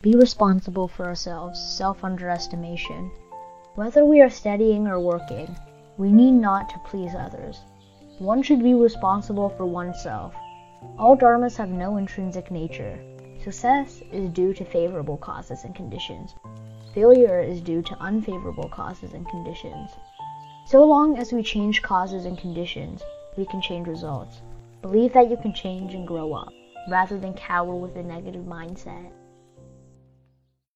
Be responsible for ourselves. Self underestimation. Whether we are studying or working, we need not to please others. One should be responsible for oneself. All dharmas have no intrinsic nature. Success is due to favorable causes and conditions. Failure is due to unfavorable causes and conditions. So long as we change causes and conditions, we can change results. Believe that you can change and grow up, rather than cower with a negative mindset.